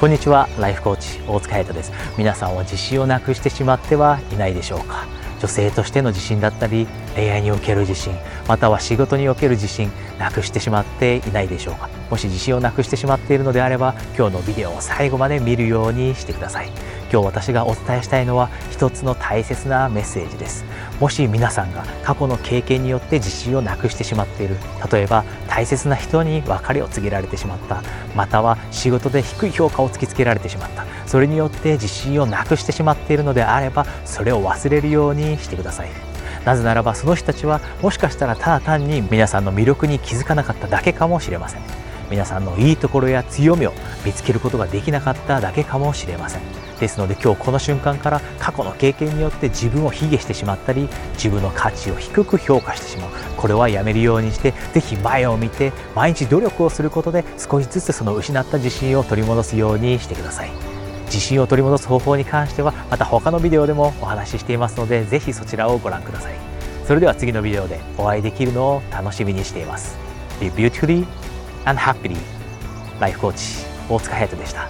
こんにちは。ライフコーチ大塚彩斗です。皆さんは自信をなくしてしまってはいないでしょうか。女性としての自信だったり恋愛における自信または仕事における自信なくしてしまっていないでしょうか。もし自信をなくしてしまっているのであれば今日のビデオを最後まで見るようにしてください。今日私がお伝えしたいのは一つの大切なメッセージです。もし皆さんが過去の経験によって自信をなくしてしまっている。例えば大切な人に別れを告げられてしまった。または仕事で低い評価を突きつけられてしまった。それによって自信をなくしてしまっているのであればそれを忘れるようにしてください。なぜならばその人たちはもしかしたらただ単に皆さんの魅力に気づかなかっただけかもしれません。皆さんのいいところや強みを見つけることができなかっただけかもしれません。ですので今日この瞬間から過去の経験によって自分を卑下してしまったり自分の価値を低く評価してしまう。これはやめるようにして是非前を見て毎日努力をすることで少しずつその失った自信を取り戻すようにしてください。自信を取り戻す方法に関してはまた他のビデオでもお話ししていますので是非そちらをご覧ください。それでは次のビデオでお会いできるのを楽しみにしています。Be beautifully and happily ライフコーチ大塚隼人でした。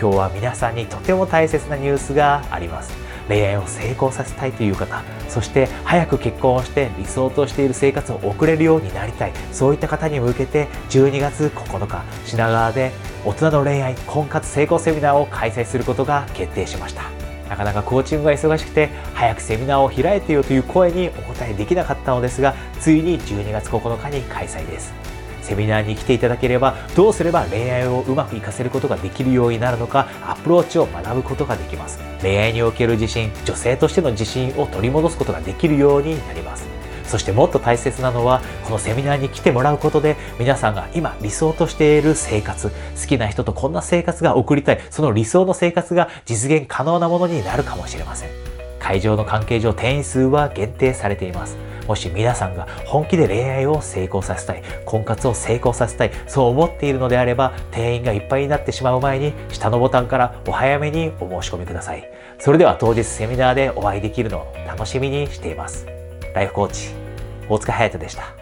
今日は皆さんにとても大切なニュースがあります。恋愛を成功させたいという方そして早く結婚をして理想としている生活を送れるようになりたい。そういった方に向けて12月9日品川で大人の恋愛婚活成功セミナーを開催することが決定しました。なかなかコーチングが忙しくて早くセミナーを開いてよという声にお答えできなかったのですがついに12月9日に開催です。セミナーに来ていただければどうすれば恋愛をうまくいかせることができるようになるのかアプローチを学ぶことができます。恋愛における自信女性としての自信を取り戻すことができるようになります。そしてもっと大切なのはこのセミナーに来てもらうことで皆さんが今理想としている生活好きな人とこんな生活が送りたいその理想の生活が実現可能なものになるかもしれません。会場の関係上定員数は限定されています。もし皆さんが本気で恋愛を成功させたい、婚活を成功させたい、そう思っているのであれば、定員がいっぱいになってしまう前に、下のボタンからお早めにお申し込みください。それでは当日セミナーでお会いできるのを楽しみにしています。ライフコーチ、大塚隼人でした。